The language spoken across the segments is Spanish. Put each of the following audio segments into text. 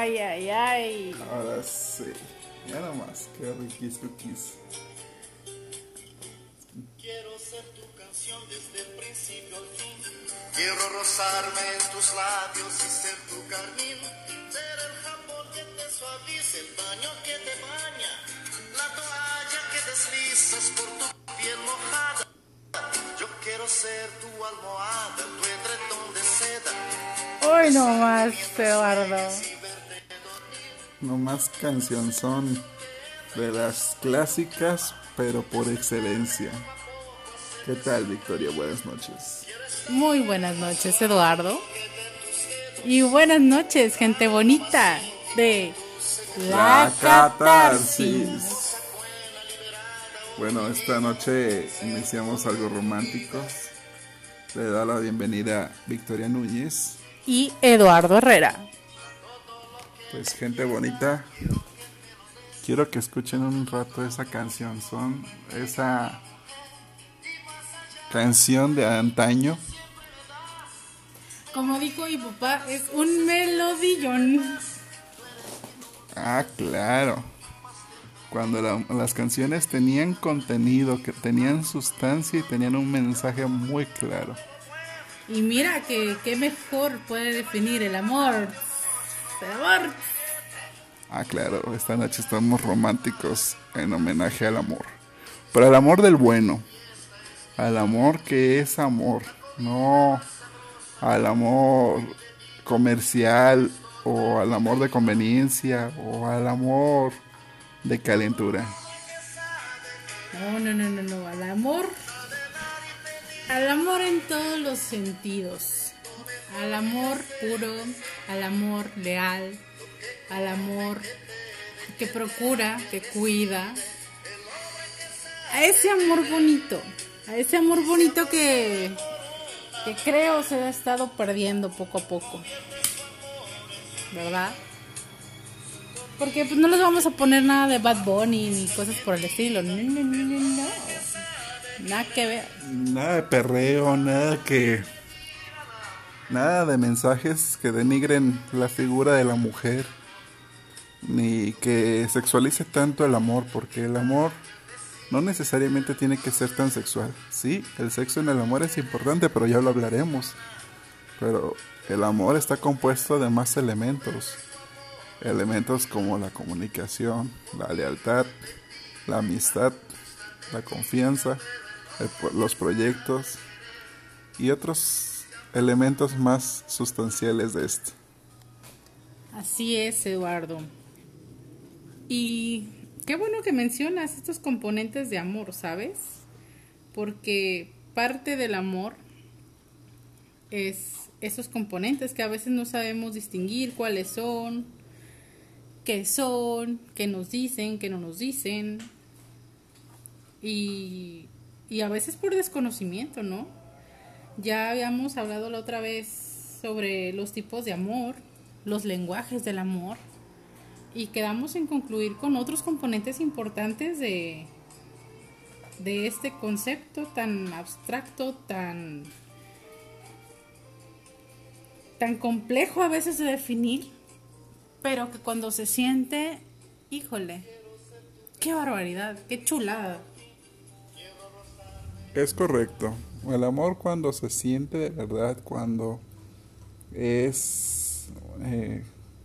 Ay, ay, ay. Ahora sí. Ya nomás, qué riquis cookies. Quiero ser tu canción desde el principio al fin. Quiero rozarme en tus labios y ser tu carmín. Ser el jabón que te suaviza, el baño que te baña. La toalla que deslizas por tu piel mojada. Yo quiero ser tu almohada, tu edredón de seda. Hoy nomás, Eduardo. No más canción son de las clásicas, pero por excelencia. ¿Qué tal, Victoria? Buenas noches. Muy buenas noches, Eduardo. Y buenas noches, gente bonita de La, Catarsis. Bueno, esta noche iniciamos algo románticos. Le da la bienvenida Victoria Núñez. Y Eduardo Herrera. Pues gente bonita, quiero que escuchen un rato esa canción, son esa canción de antaño. Como dijo mi papá, es un melodillón. Ah, claro. Cuando las canciones tenían contenido, que tenían sustancia y tenían un mensaje muy claro. Y mira que qué mejor puede definir el amor amor. Ah, claro, esta noche estamos románticos en homenaje al amor. Pero al amor del bueno. Al amor que es amor. No al amor comercial o al amor de conveniencia o al amor de calentura. No, no, no, no, no, al amor. Al amor en todos los sentidos al amor puro, al amor leal, al amor que procura, que cuida, a ese amor bonito, a ese amor bonito que, que creo se ha estado perdiendo poco a poco, ¿verdad? Porque pues no les vamos a poner nada de Bad Bunny ni cosas por el estilo, nada que ver. Nada de perreo, nada que Nada de mensajes que denigren la figura de la mujer, ni que sexualice tanto el amor, porque el amor no necesariamente tiene que ser tan sexual. Sí, el sexo en el amor es importante, pero ya lo hablaremos. Pero el amor está compuesto de más elementos. Elementos como la comunicación, la lealtad, la amistad, la confianza, los proyectos y otros elementos más sustanciales de esto. Así es, Eduardo. Y qué bueno que mencionas estos componentes de amor, ¿sabes? Porque parte del amor es esos componentes que a veces no sabemos distinguir cuáles son, qué son, qué nos dicen, qué no nos dicen. Y, y a veces por desconocimiento, ¿no? Ya habíamos hablado la otra vez sobre los tipos de amor, los lenguajes del amor y quedamos en concluir con otros componentes importantes de, de este concepto tan abstracto, tan, tan complejo a veces de definir, pero que cuando se siente, híjole, qué barbaridad, qué chulada. Es correcto. El amor cuando se siente de verdad, cuando es eh,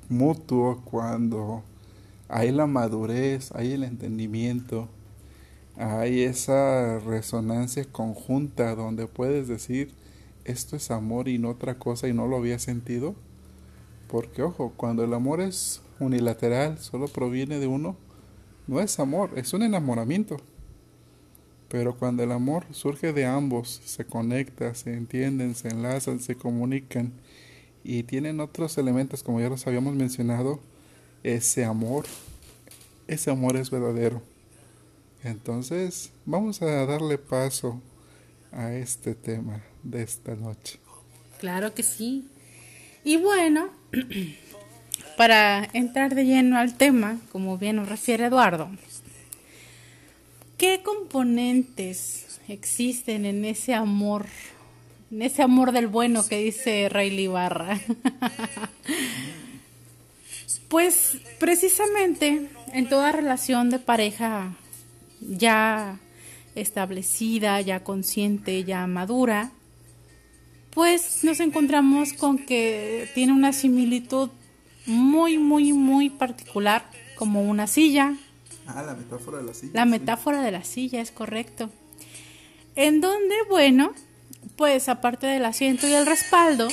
mutuo, cuando hay la madurez, hay el entendimiento, hay esa resonancia conjunta donde puedes decir esto es amor y no otra cosa y no lo había sentido. Porque ojo, cuando el amor es unilateral, solo proviene de uno, no es amor, es un enamoramiento. Pero cuando el amor surge de ambos, se conecta, se entienden, se enlazan, se comunican y tienen otros elementos como ya los habíamos mencionado, ese amor, ese amor es verdadero. Entonces, vamos a darle paso a este tema de esta noche. Claro que sí. Y bueno, para entrar de lleno al tema, como bien nos refiere Eduardo, ¿Qué componentes existen en ese amor, en ese amor del bueno que dice Ray Barra? Pues precisamente en toda relación de pareja ya establecida, ya consciente, ya madura, pues nos encontramos con que tiene una similitud muy, muy, muy particular, como una silla. Ah, la metáfora de la silla. La metáfora de la silla, es correcto. En donde, bueno, pues aparte del asiento y el respaldo,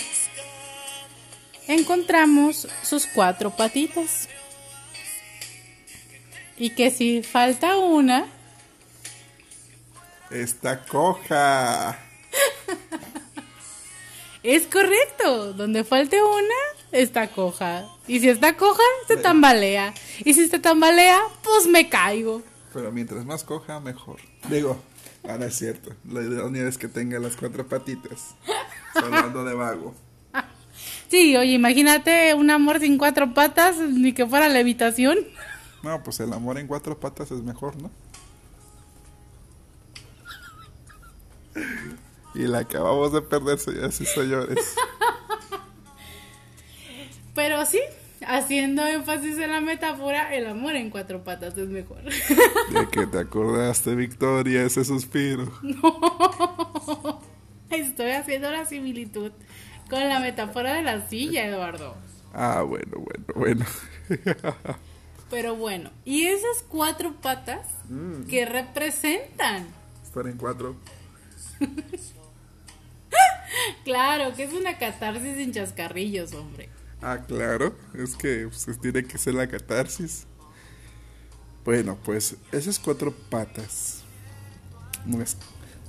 encontramos sus cuatro patitas. Y que si falta una, Está coja. es correcto. Donde falte una, está coja. Y si está coja, se tambalea. Y si se tambalea, pues me caigo. Pero mientras más coja, mejor. Digo, ah, no es cierto. La idea es que tenga las cuatro patitas. Hablando de vago. Sí, oye, imagínate un amor sin cuatro patas, ni que fuera levitación. No, pues el amor en cuatro patas es mejor, ¿no? Y la acabamos de perder, señoras y señores. Pero sí, haciendo énfasis en la metáfora, el amor en cuatro patas es mejor. De que te acordaste, Victoria, ese suspiro. Estoy haciendo la similitud con la metáfora de la silla, Eduardo. Ah, bueno, bueno, bueno. Pero bueno, ¿y esas cuatro patas qué representan? Estar en cuatro. Claro, que es una catarsis sin chascarrillos, hombre. Ah, claro, es que pues, tiene que ser la catarsis. Bueno, pues esas cuatro patas no es,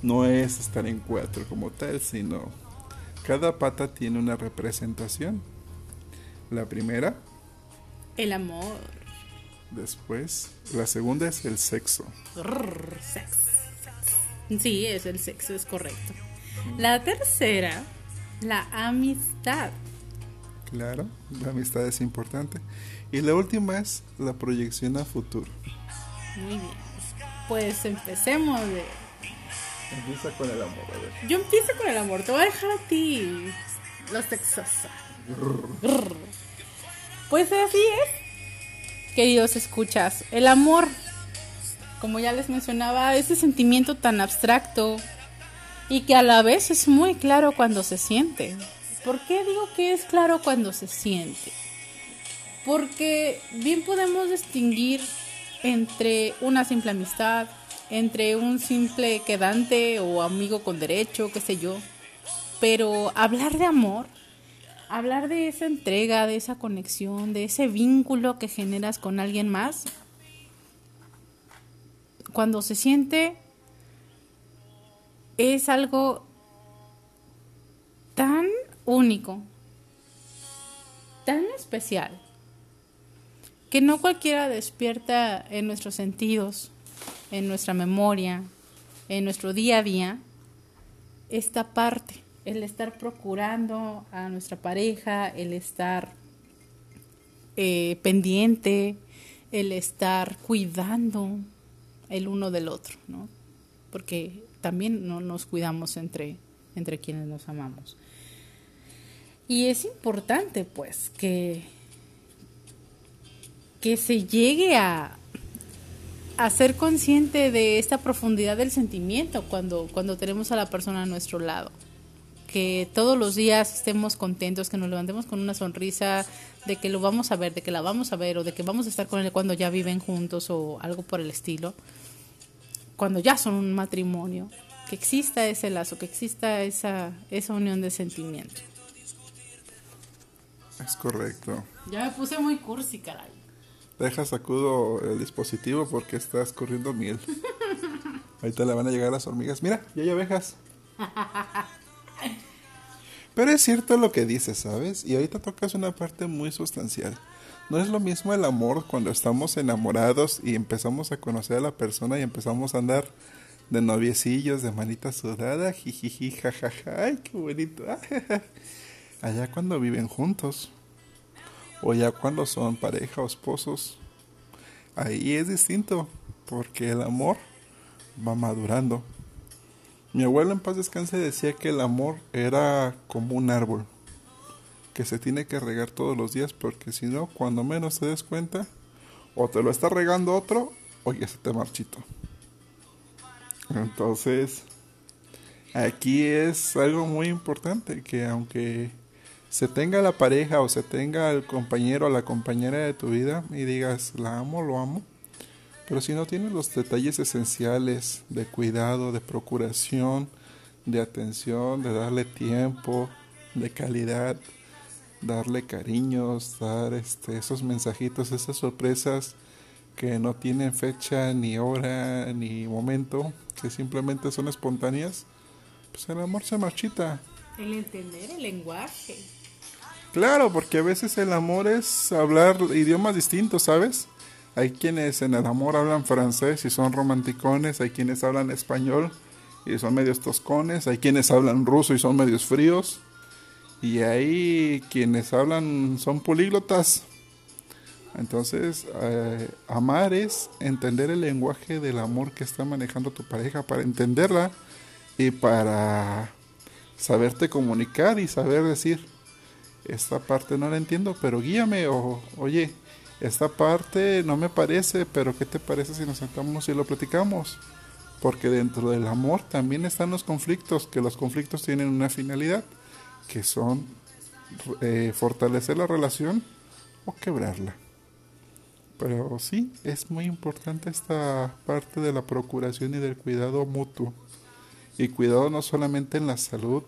no es estar en cuatro como tal, sino cada pata tiene una representación. La primera, El amor. después, la segunda es el sexo. Sexo, sexo. Sí, es el sexo, es correcto. La tercera, la amistad. Claro, la amistad es importante. Y la última es la proyección a futuro. Muy bien. Pues empecemos de... Empieza con el amor, a ver. Yo empiezo con el amor, te voy a dejar a ti lo sexosa. Grrr. Pues así es, queridos escuchas. El amor, como ya les mencionaba, ese sentimiento tan abstracto y que a la vez es muy claro cuando se siente. ¿Por qué digo que es claro cuando se siente? Porque bien podemos distinguir entre una simple amistad, entre un simple quedante o amigo con derecho, qué sé yo. Pero hablar de amor, hablar de esa entrega, de esa conexión, de ese vínculo que generas con alguien más, cuando se siente es algo tan único, tan especial, que no cualquiera despierta en nuestros sentidos, en nuestra memoria, en nuestro día a día, esta parte, el estar procurando a nuestra pareja, el estar eh, pendiente, el estar cuidando el uno del otro, ¿no? Porque también no nos cuidamos entre, entre quienes nos amamos. Y es importante, pues, que, que se llegue a, a ser consciente de esta profundidad del sentimiento cuando, cuando tenemos a la persona a nuestro lado. Que todos los días estemos contentos, que nos levantemos con una sonrisa de que lo vamos a ver, de que la vamos a ver o de que vamos a estar con él cuando ya viven juntos o algo por el estilo. Cuando ya son un matrimonio, que exista ese lazo, que exista esa, esa unión de sentimiento. Es correcto. Ya me puse muy cursi, caray. Deja sacudo el dispositivo porque estás corriendo miel. Ahorita le van a llegar las hormigas. Mira, ya hay abejas. Pero es cierto lo que dices, ¿sabes? Y ahorita tocas una parte muy sustancial. No es lo mismo el amor cuando estamos enamorados y empezamos a conocer a la persona y empezamos a andar de noviecillos, de manita sudada, jijiji, jajaja, ay, qué bonito. Allá cuando viven juntos. O ya cuando son pareja o esposos. Ahí es distinto, porque el amor va madurando. Mi abuelo en paz descanse decía que el amor era como un árbol. que se tiene que regar todos los días porque si no, cuando menos te des cuenta, o te lo está regando otro o ya se te marchito. Entonces, aquí es algo muy importante que aunque se tenga la pareja o se tenga el compañero o la compañera de tu vida y digas, la amo, lo amo, pero si no tienes los detalles esenciales de cuidado, de procuración, de atención, de darle tiempo, de calidad, darle cariños, dar este, esos mensajitos, esas sorpresas que no tienen fecha, ni hora, ni momento, que simplemente son espontáneas, pues el amor se marchita. El entender el lenguaje. Claro, porque a veces el amor es hablar idiomas distintos, ¿sabes? Hay quienes en el amor hablan francés y son romanticones, hay quienes hablan español y son medios toscones, hay quienes hablan ruso y son medios fríos, y hay quienes hablan son políglotas. Entonces, eh, amar es entender el lenguaje del amor que está manejando tu pareja para entenderla y para saberte comunicar y saber decir, esta parte no la entiendo, pero guíame o oye, esta parte no me parece, pero ¿qué te parece si nos sentamos y lo platicamos? Porque dentro del amor también están los conflictos, que los conflictos tienen una finalidad, que son eh, fortalecer la relación o quebrarla. Pero sí, es muy importante esta parte de la procuración y del cuidado mutuo. Y cuidado no solamente en la salud,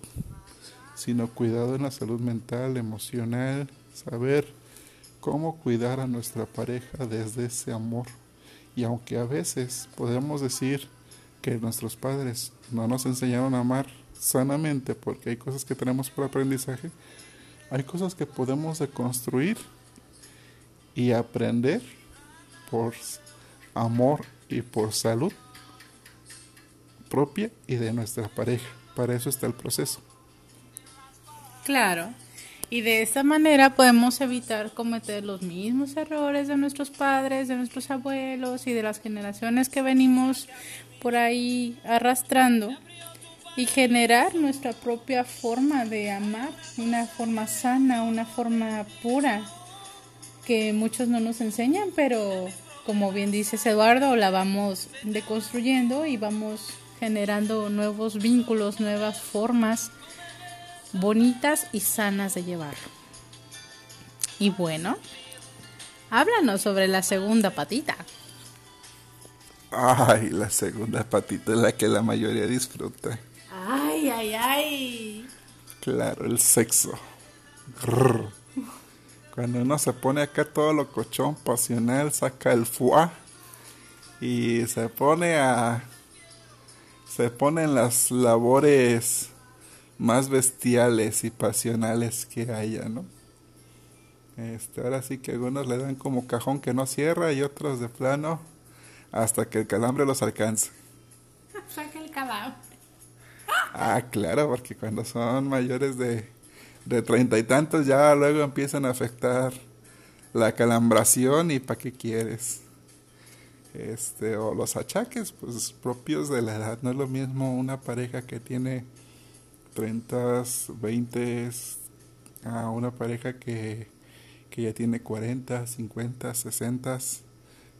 sino cuidado en la salud mental, emocional, saber cómo cuidar a nuestra pareja desde ese amor. Y aunque a veces podemos decir que nuestros padres no nos enseñaron a amar sanamente porque hay cosas que tenemos por aprendizaje, hay cosas que podemos deconstruir y aprender por amor y por salud propia y de nuestra pareja. Para eso está el proceso. Claro. Y de esta manera podemos evitar cometer los mismos errores de nuestros padres, de nuestros abuelos y de las generaciones que venimos por ahí arrastrando y generar nuestra propia forma de amar, una forma sana, una forma pura, que muchos no nos enseñan, pero como bien dices Eduardo, la vamos deconstruyendo y vamos generando nuevos vínculos, nuevas formas bonitas y sanas de llevarlo. Y bueno, háblanos sobre la segunda patita. Ay, la segunda patita es la que la mayoría disfruta. Ay, ay, ay. Claro, el sexo. Cuando uno se pone acá todo lo cochón, pasional, saca el fuá y se pone a... Se pone en las labores más bestiales y pasionales que haya, ¿no? Este, ahora sí que algunos le dan como cajón que no cierra y otros de plano hasta que el calambre los alcance. Saca el calambre. Ah, claro, porque cuando son mayores de, de treinta y tantos ya luego empiezan a afectar la calambración y para qué quieres. Este, o los achaques, pues propios de la edad. No es lo mismo una pareja que tiene 30, 20 a una pareja que, que ya tiene 40, 50, 60.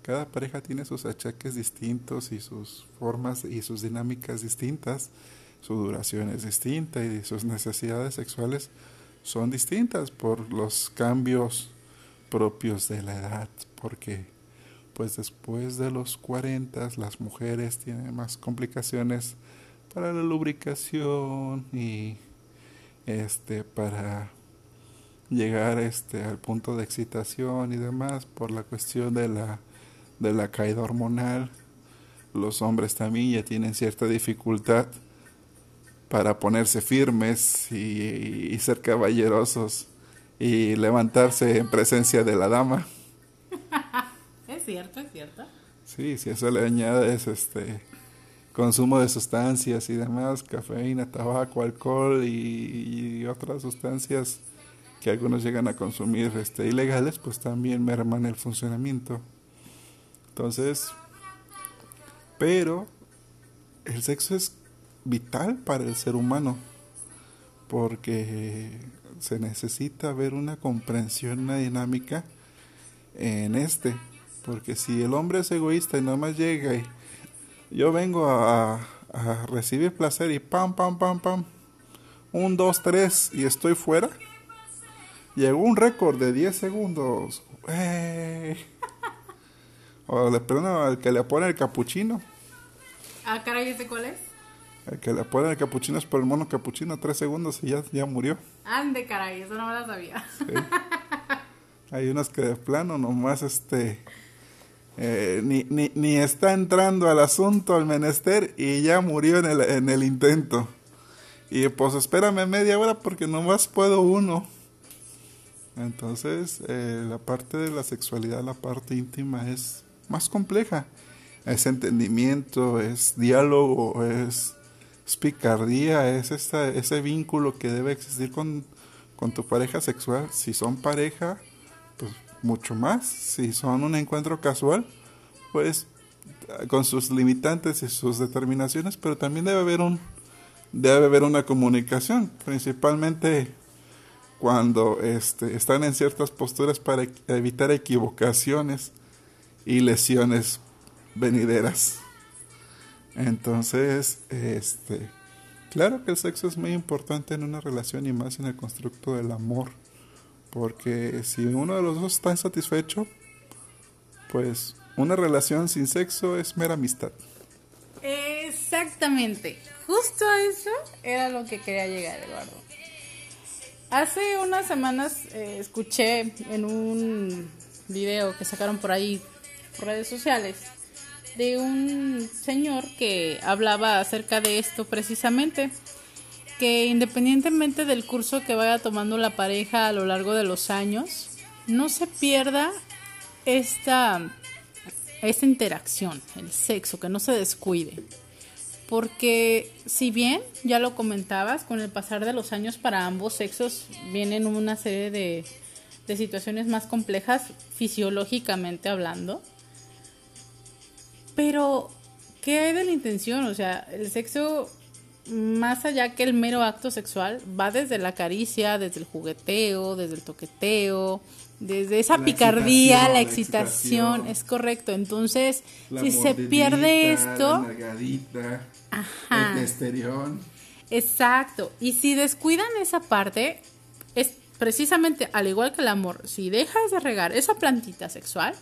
Cada pareja tiene sus achaques distintos y sus formas y sus dinámicas distintas. Su duración es distinta y sus necesidades sexuales son distintas por los cambios propios de la edad, porque pues después de los 40 las mujeres tienen más complicaciones para la lubricación y este para llegar este al punto de excitación y demás por la cuestión de la de la caída hormonal los hombres también ya tienen cierta dificultad para ponerse firmes y, y ser caballerosos y levantarse en presencia de la dama. es cierto, es cierto. Sí, si eso le añades este consumo de sustancias y demás, cafeína, tabaco, alcohol y, otras sustancias que algunos llegan a consumir este, ilegales, pues también merman el funcionamiento. Entonces, pero el sexo es vital para el ser humano, porque se necesita ver una comprensión, una dinámica en este, porque si el hombre es egoísta y nada más llega y yo vengo a, a recibir placer y pam, pam, pam, pam, un, dos, tres y estoy fuera, llegó un récord de 10 segundos. ¡Ey! O le al que le pone el capuchino. Ah, caray, ¿ese cuál es? El que le pone el capuchino es por el mono capuchino, tres segundos y ya, ya murió. Ande, caray, eso no me la sabía. Sí. Hay unos que de plano nomás este eh, ni, ni, ni está entrando al asunto, al menester, y ya murió en el, en el intento. Y pues espérame media hora porque nomás puedo uno. Entonces, eh, la parte de la sexualidad, la parte íntima es más compleja. Es entendimiento, es diálogo, es, picardía, es esta, ese vínculo que debe existir con, con tu pareja sexual. Si son pareja, pues mucho más. Si son un encuentro casual, pues con sus limitantes y sus determinaciones, pero también debe haber un debe haber una comunicación, principalmente cuando este, están en ciertas posturas para evitar equivocaciones y lesiones venideras. Entonces, este, claro que el sexo es muy importante en una relación y más en el constructo del amor, porque si uno de los dos está insatisfecho, pues una relación sin sexo es mera amistad. Exactamente, justo eso era lo que quería llegar, Eduardo. Hace unas semanas eh, escuché en un video que sacaron por ahí, por redes sociales, de un señor que hablaba acerca de esto precisamente, que independientemente del curso que vaya tomando la pareja a lo largo de los años, no se pierda esta, esta interacción, el sexo, que no se descuide. Porque si bien, ya lo comentabas, con el pasar de los años para ambos sexos vienen una serie de, de situaciones más complejas fisiológicamente hablando. Pero, ¿qué hay de la intención? O sea, el sexo, más allá que el mero acto sexual, va desde la caricia, desde el jugueteo, desde el toqueteo, desde esa La picardía, excitación, la la excitación, excitación. es correcto. Entonces, La si se pierde La esto, nalgadita, Ajá. el testerión. exacto. Y si descuidan esa parte, es precisamente al igual que el amor, si dejas de regar esa plantita sexual,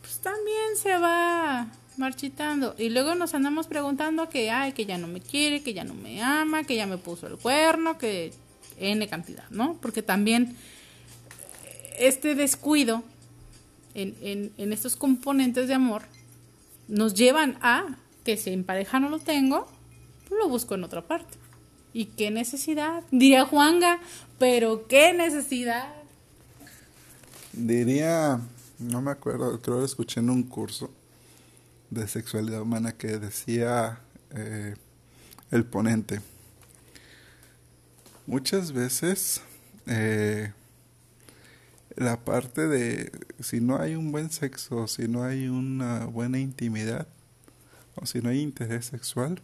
pues también se va marchitando. Y luego nos andamos preguntando que, ay, que ya no me quiere, que ya no me ama, que ya me puso el cuerno, que N cantidad, ¿no? Porque también este descuido en, en, en estos componentes de amor nos llevan a que si en pareja no lo tengo, pues lo busco en otra parte. ¿Y qué necesidad? Diría Juanga, pero qué necesidad. Diría, no me acuerdo, creo que escuché en un curso de sexualidad humana que decía eh, el ponente. Muchas veces eh, la parte de si no hay un buen sexo, si no hay una buena intimidad o si no hay interés sexual,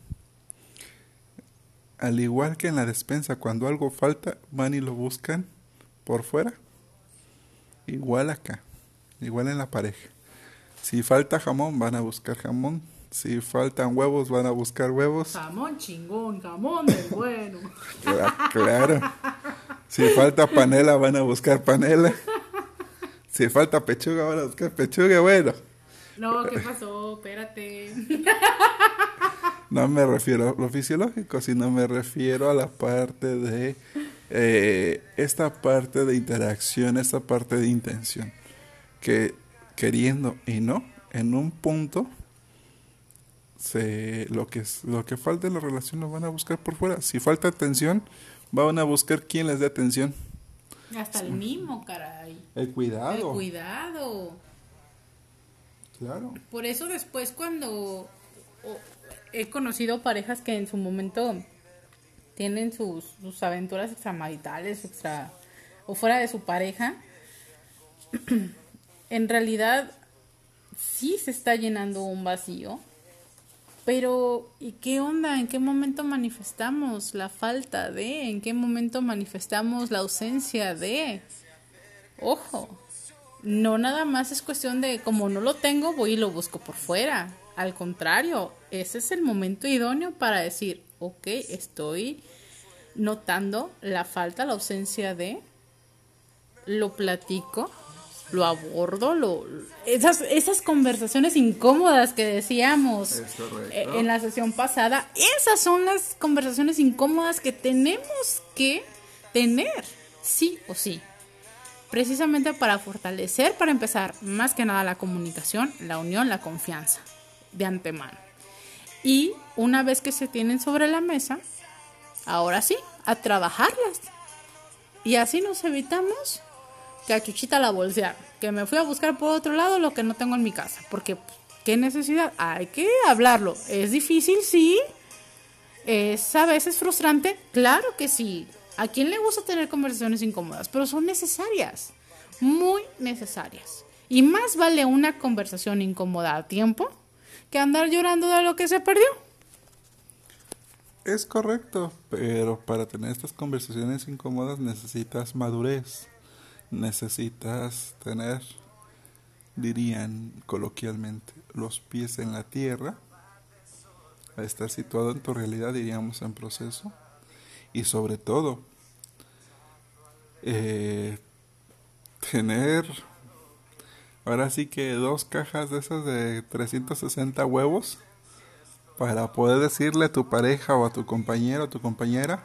al igual que en la despensa, cuando algo falta, van y lo buscan por fuera. Igual acá, igual en la pareja. Si falta jamón, van a buscar jamón. Si faltan huevos, van a buscar huevos. Jamón chingón, jamón del bueno. Cla- Claro. Si falta panela, van a buscar panela. Si falta pechuga, van a buscar pechuga. Bueno, No, ¿qué pasó? Espérate. no me refiero a lo fisiológico, sino me refiero a la parte de eh, esta parte de interacción, esta parte de intención. Que queriendo y no, en un punto, se, lo, que, lo que falta en la relación lo van a buscar por fuera. Si falta atención, van a buscar quién les dé atención. Hasta el mismo, caray. El cuidado. El cuidado. Claro. Por eso después cuando he conocido parejas que en su momento tienen sus, sus aventuras extramaritales extra, o fuera de su pareja, en realidad sí se está llenando un vacío Pero, ¿y qué onda? ¿En qué momento manifestamos la falta de? ¿En qué momento manifestamos la ausencia de? Ojo, no nada más es cuestión de como no lo tengo, voy y lo busco por fuera. Al contrario, ese es el momento idóneo para decir, ok, estoy notando la falta, la ausencia de, lo platico, lo abordo, lo, esas, esas conversaciones incómodas que decíamos eh, en la sesión pasada, esas son las conversaciones incómodas que tenemos que tener, sí o sí. Precisamente para fortalecer, para empezar, más que nada la comunicación, la unión, la confianza de antemano. Y una vez que se tienen sobre la mesa, ahora sí, a trabajarlas. Y así nos evitamos que a Chuchita la bolsearon, que me fui a buscar por otro lado lo que no tengo en mi casa, porque pues, qué necesidad, hay que hablarlo. Es difícil, sí. Es a veces frustrante, claro que sí. ¿A quién le gusta tener conversaciones incómodas? Pero son necesarias, muy necesarias. Y más vale una conversación incómoda a tiempo que andar llorando de lo que se perdió. Es correcto, pero para tener estas conversaciones incómodas necesitas madurez, necesitas tener, dirían coloquialmente, los pies en la tierra, estar situado en tu realidad, diríamos en proceso, y sobre todo, eh, tener, ahora sí que dos cajas de esas de 360 huevos para poder decirle a tu pareja o a tu compañero o tu compañera,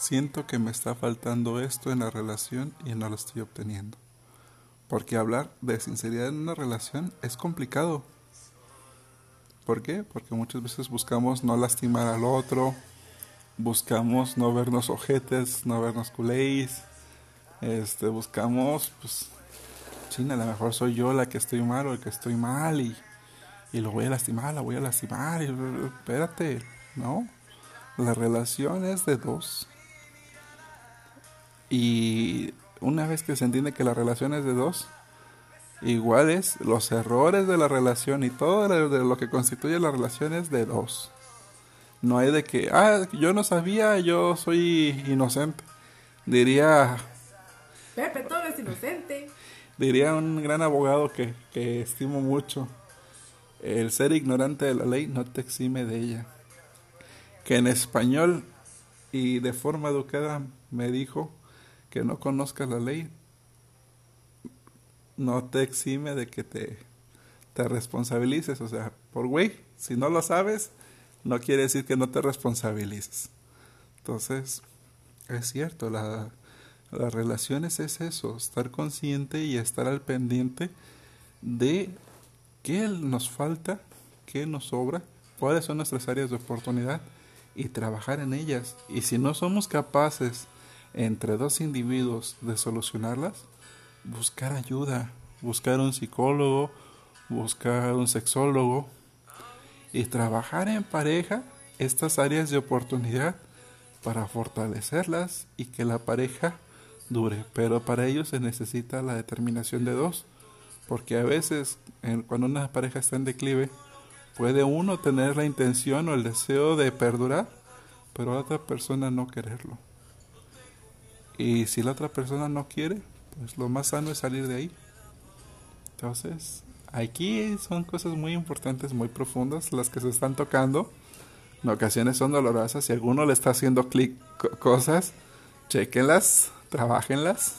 siento que me está faltando esto en la relación y no lo estoy obteniendo. Porque hablar de sinceridad en una relación es complicado. ¿Por qué? Porque muchas veces buscamos no lastimar al otro, buscamos no vernos ojetes, no vernos culéis, este, buscamos, pues, china, a lo mejor soy yo la que estoy mal o el que estoy mal y y lo voy a lastimar, la voy a lastimar, y, espérate, no, la relación es de dos. Y una vez que se entiende que la relación es de dos, igual es los errores de la relación y todo lo que constituye la relación es de dos. No hay de que, ah, yo no sabía, yo soy inocente. Diría, Pepe, todo es inocente. diría un gran abogado que, que estimo mucho. El ser ignorante de la ley no te exime de ella. Que en español y de forma educada me dijo que no conozcas la ley no te exime de que te, te responsabilices. O sea, por güey, si no lo sabes, no quiere decir que no te responsabilices. Entonces, es cierto, la, las relaciones es eso, estar consciente y estar al pendiente de qué nos falta, qué nos sobra, cuáles son nuestras áreas de oportunidad y trabajar en ellas. Y si no somos capaces entre dos individuos de solucionarlas, buscar ayuda, buscar un psicólogo, buscar un sexólogo y trabajar en pareja estas áreas de oportunidad para fortalecerlas y que la pareja dure. Pero para ello se necesita la determinación de dos. Porque a veces, cuando una pareja está en declive, puede uno tener la intención o el deseo de perdurar, pero la otra persona no quererlo. Y si la otra persona no quiere, pues lo más sano es salir de ahí. Entonces, aquí son cosas muy importantes, muy profundas, las que se están tocando. En ocasiones son dolorosas. Si alguno le está haciendo clic co- cosas, chequenlas, trabajenlas,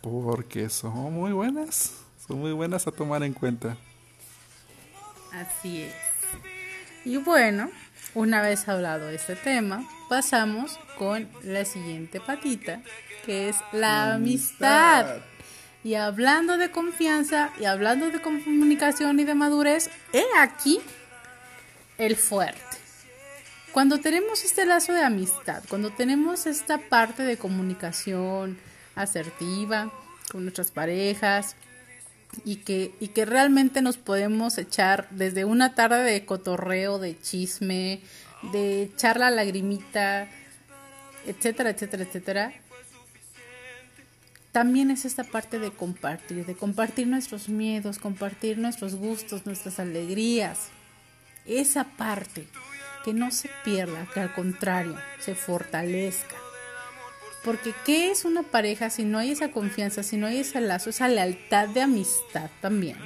porque son muy buenas. Son muy buenas a tomar en cuenta. Así es. Y bueno, una vez hablado de este tema, pasamos con la siguiente patita, que es la amistad. Y hablando de confianza y hablando de comunicación y de madurez, he aquí el fuerte. Cuando tenemos este lazo de amistad, cuando tenemos esta parte de comunicación asertiva con nuestras parejas, y que, y que realmente nos podemos echar desde una tarde de cotorreo, de chisme, de echar la lagrimita, etcétera, etcétera, etcétera. También es esta parte de compartir, de compartir nuestros miedos, compartir nuestros gustos, nuestras alegrías. esa parte, que no se pierda, que al contrario, se fortalezca. Porque ¿qué es una pareja si no hay esa confianza, si no hay ese lazo, esa lealtad de amistad también?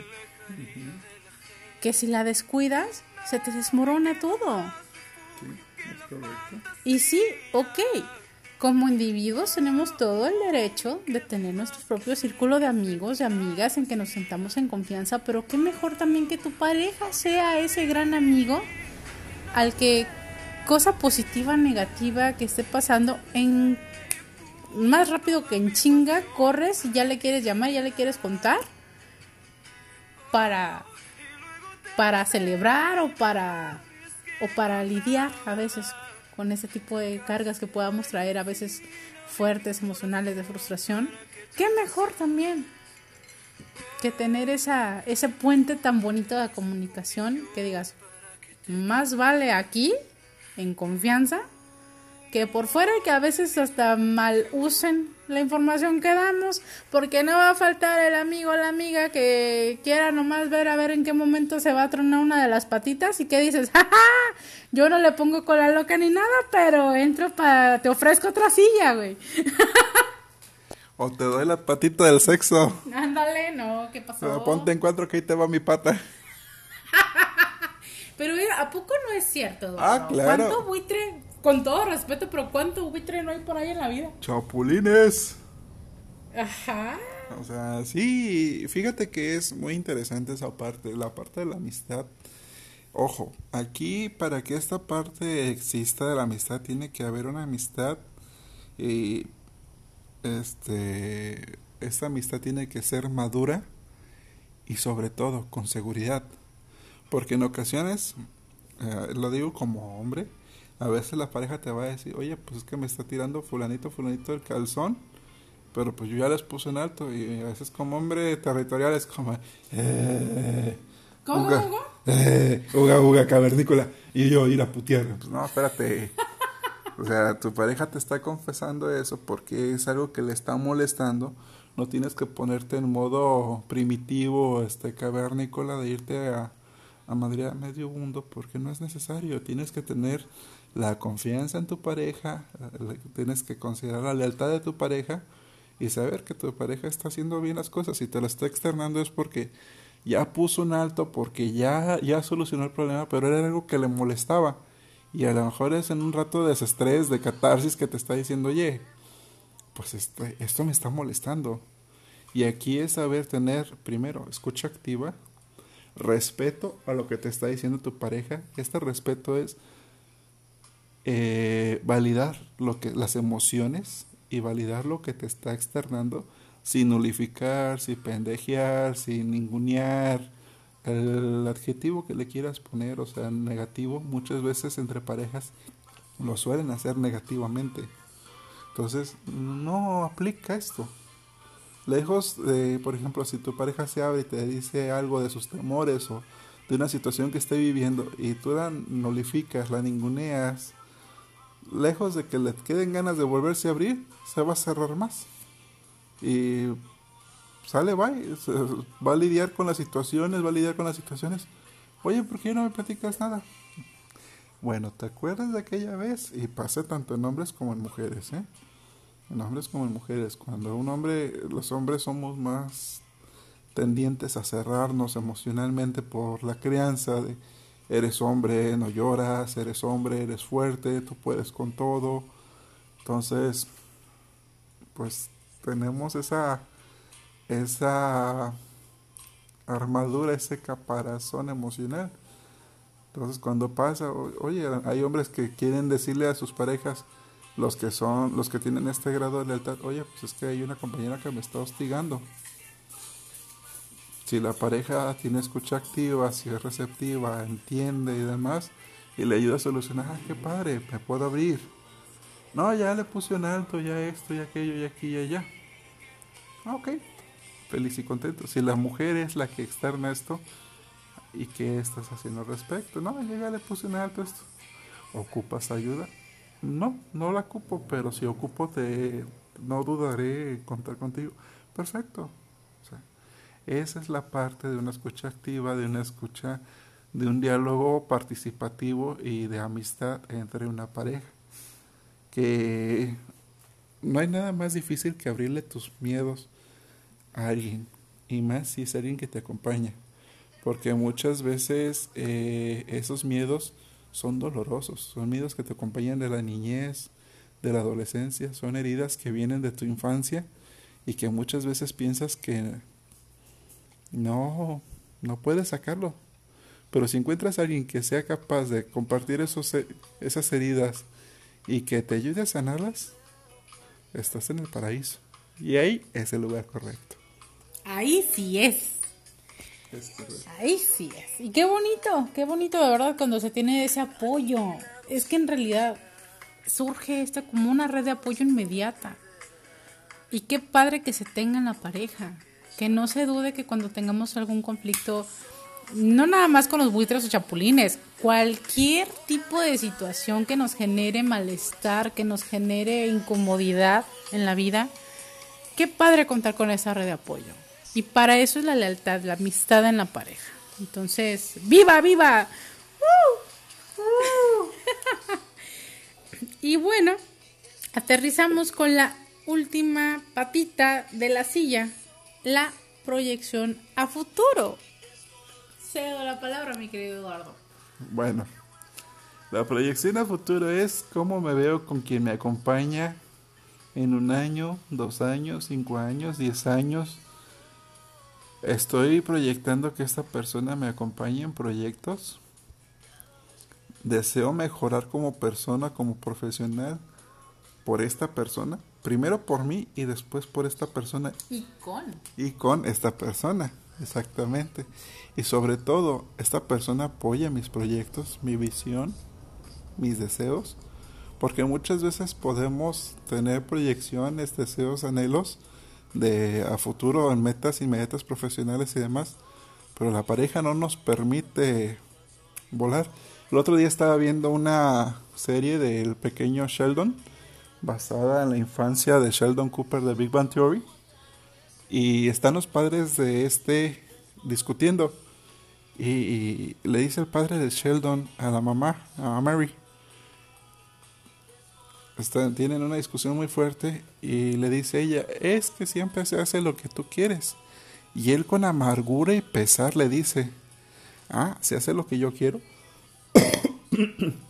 Que si la descuidas, se te desmorona todo. Y sí, ok, como individuos tenemos todo el derecho de tener nuestro propio círculo de amigos, de amigas en que nos sentamos en confianza, pero qué mejor también que tu pareja sea ese gran amigo al que cosa positiva, negativa que esté pasando en más rápido que en chinga, corres y ya le quieres llamar, ya le quieres contar para para celebrar o para o para lidiar a veces con ese tipo de cargas que podamos traer a veces fuertes, emocionales, de frustración, qué mejor también que tener esa, ese puente tan bonito de comunicación que digas, más vale aquí, en confianza, que por fuera y que a veces hasta mal usen la información que damos, porque no va a faltar el amigo o la amiga que quiera nomás ver a ver en qué momento se va a tronar una de las patitas y que dices, jaja, yo no le pongo cola loca ni nada, pero entro para, te ofrezco otra silla, güey. O te doy la patita del sexo. Ándale, no, ¿qué pasó? Pero ponte en cuatro que ahí te va mi pata. Pero ¿a poco no es cierto? Ah, claro. ¿Cuánto buitre con todo respeto, pero ¿cuánto buitre no hay por ahí en la vida? Chapulines. Ajá. O sea, sí, fíjate que es muy interesante esa parte, la parte de la amistad. Ojo, aquí para que esta parte exista de la amistad tiene que haber una amistad y este esta amistad tiene que ser madura y sobre todo con seguridad. Porque en ocasiones, eh, lo digo como hombre, a veces la pareja te va a decir, oye, pues es que me está tirando fulanito, fulanito el calzón, pero pues yo ya les puse en alto y a veces como hombre territorial es como, eh, ¿Cómo, uga, cómo? Eh, uga, uga, cavernícola, y yo ir a putear. Pues no, espérate. O sea, tu pareja te está confesando eso porque es algo que le está molestando. No tienes que ponerte en modo primitivo, este cavernícola, de irte a, a madrear medio mundo porque no es necesario. Tienes que tener la confianza en tu pareja, tienes que considerar la lealtad de tu pareja y saber que tu pareja está haciendo bien las cosas. Si te lo está externando es porque ya puso un alto, porque ya, ya solucionó el problema, pero era algo que le molestaba. Y a lo mejor es en un rato de desestrés, de catarsis que te está diciendo, oye, pues este, esto me está molestando. Y aquí es saber tener, primero, escucha activa, respeto a lo que te está diciendo tu pareja. Este respeto es eh, validar lo que, las emociones y validar lo que te está externando sin nulificar, sin pendejear, sin ningunear. El adjetivo que le quieras poner, o sea, negativo, muchas veces entre parejas lo suelen hacer negativamente. Entonces, no aplica esto. Lejos de, por ejemplo, si tu pareja se abre y te dice algo de sus temores o de una situación que esté viviendo y tú la nulificas, la ninguneas, lejos de que le queden ganas de volverse a abrir, se va a cerrar más. Y sale, va, va a lidiar con las situaciones, va a lidiar con las situaciones. Oye, ¿por qué no me platicas nada? Bueno, ¿te acuerdas de aquella vez? Y pasé tanto en hombres como en mujeres, ¿eh? En hombres como en mujeres. Cuando un hombre, los hombres somos más tendientes a cerrarnos emocionalmente por la crianza de eres hombre, no lloras, eres hombre, eres fuerte, tú puedes con todo. Entonces, pues tenemos esa esa armadura, ese caparazón emocional. Entonces, cuando pasa, oye, hay hombres que quieren decirle a sus parejas, los que son, los que tienen este grado de lealtad, oye, pues es que hay una compañera que me está hostigando. Si la pareja tiene escucha activa, si es receptiva, entiende y demás, y le ayuda a solucionar, ah, qué padre, me puedo abrir. No, ya le puse un alto, ya esto, ya aquello, ya aquí, ya allá. Ah, ok, feliz y contento. Si la mujer es la que externa esto, ¿y qué estás haciendo al respecto? No, ya le puse un alto esto. ¿Ocupas ayuda? No, no la ocupo, pero si ocupo, te, no dudaré en contar contigo. Perfecto, esa es la parte de una escucha activa, de una escucha de un diálogo participativo y de amistad entre una pareja. Que no hay nada más difícil que abrirle tus miedos a alguien, y más si es alguien que te acompaña, porque muchas veces eh, esos miedos son dolorosos, son miedos que te acompañan de la niñez, de la adolescencia, son heridas que vienen de tu infancia y que muchas veces piensas que no, no puedes sacarlo. Pero si encuentras a alguien que sea capaz de compartir esos, esas heridas y que te ayude a sanarlas, estás en el paraíso. Y ahí es el lugar correcto. Ahí sí es. Ahí sí es. Y qué bonito, qué bonito de verdad cuando se tiene ese apoyo. Es que en realidad surge esta como una red de apoyo inmediata. Y qué padre que se tenga en la pareja. Que no se dude que cuando tengamos algún conflicto, no nada más con los buitres o chapulines, cualquier tipo de situación que nos genere malestar, que nos genere incomodidad en la vida, qué padre contar con esa red de apoyo. Y para eso es la lealtad, la amistad en la pareja. Entonces, ¡viva, viva! y bueno, aterrizamos con la última patita de la silla, la proyección a futuro. Cedo la palabra, mi querido Eduardo. Bueno, la proyección a futuro es cómo me veo con quien me acompaña en un año, dos años, cinco años, diez años. Estoy proyectando que esta persona me acompañe en proyectos. Deseo mejorar como persona, como profesional, por esta persona. Primero por mí y después por esta persona. Y con. Y con esta persona, exactamente. Y sobre todo, esta persona apoya mis proyectos, mi visión, mis deseos porque muchas veces podemos tener proyecciones, deseos, anhelos de a futuro en metas inmediatas profesionales y demás, pero la pareja no nos permite volar. El otro día estaba viendo una serie del pequeño Sheldon basada en la infancia de Sheldon Cooper de Big Bang Theory y están los padres de este discutiendo y, le dice el padre de Sheldon a la mamá, a Mary, tienen una discusión muy fuerte y le dice ella, es que siempre se hace lo que tú quieres. Y él con amargura y pesar le dice, ah, se hace lo que yo quiero.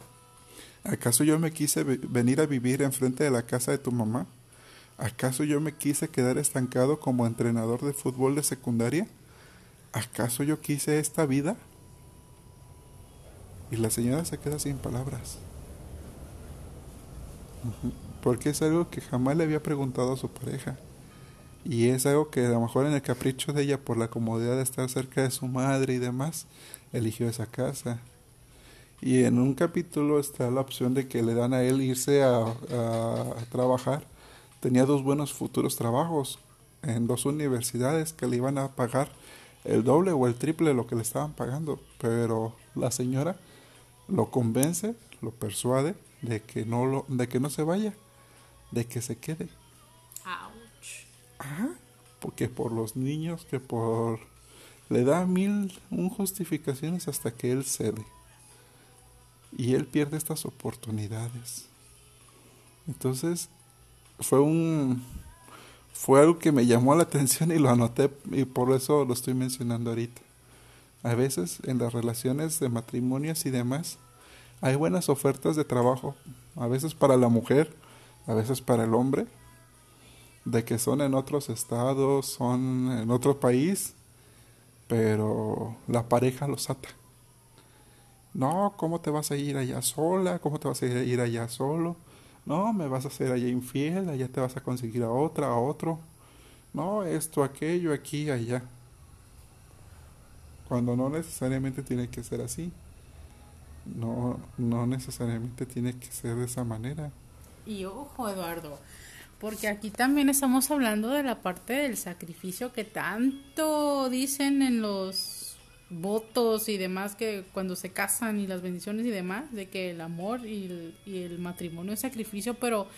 ¿Acaso yo me quise venir a vivir enfrente de la casa de tu mamá? ¿Acaso yo me quise quedar estancado como entrenador de fútbol de secundaria? ¿Acaso yo quise esta vida? Y la señora se queda sin palabras. Porque es algo que jamás le había preguntado a su pareja. Y es algo que a lo mejor en el capricho de ella, por la comodidad de estar cerca de su madre y demás, eligió esa casa. Y en un capítulo está la opción de que le dan a él irse a, a trabajar. Tenía dos buenos futuros trabajos en dos universidades que le iban a pagar el doble o el triple de lo que le estaban pagando. Pero la señora lo convence, lo persuade de que no lo, de que no se vaya, de que se quede. Ouch. Ajá, porque por los niños, que por le da mil un justificaciones hasta que él cede. Y él pierde estas oportunidades. Entonces, fue un fue algo que me llamó la atención y lo anoté y por eso lo estoy mencionando ahorita. A veces en las relaciones de matrimonios y demás hay buenas ofertas de trabajo, a veces para la mujer, a veces para el hombre, de que son en otros estados, son en otro país, pero la pareja los ata. No, ¿cómo te vas a ir allá sola? ¿Cómo te vas a ir allá solo? No, me vas a hacer allá infiel, allá te vas a conseguir a otra, a otro. No, esto, aquello, aquí, allá. Cuando no necesariamente tiene que ser así no, no necesariamente tiene que ser de esa manera. Y ojo, Eduardo, porque aquí también estamos hablando de la parte del sacrificio que tanto dicen en los votos y demás que cuando se casan y las bendiciones y demás, de que el amor y el, y el matrimonio es sacrificio, pero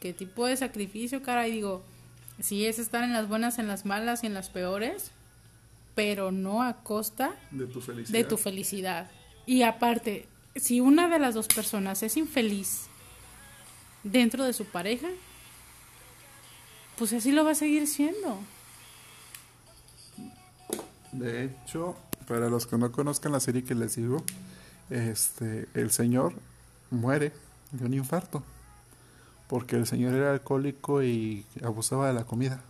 ¿qué tipo de sacrificio, cara? Y digo, si es estar en las buenas, en las malas y en las peores, pero no a costa De tu felicidad. de tu felicidad. Y aparte, si una de las dos personas es infeliz dentro de su pareja, pues así lo va a seguir siendo. De hecho, para los que no conozcan la serie que les digo, este, el señor muere de un infarto. Porque el señor era alcohólico y abusaba de la comida.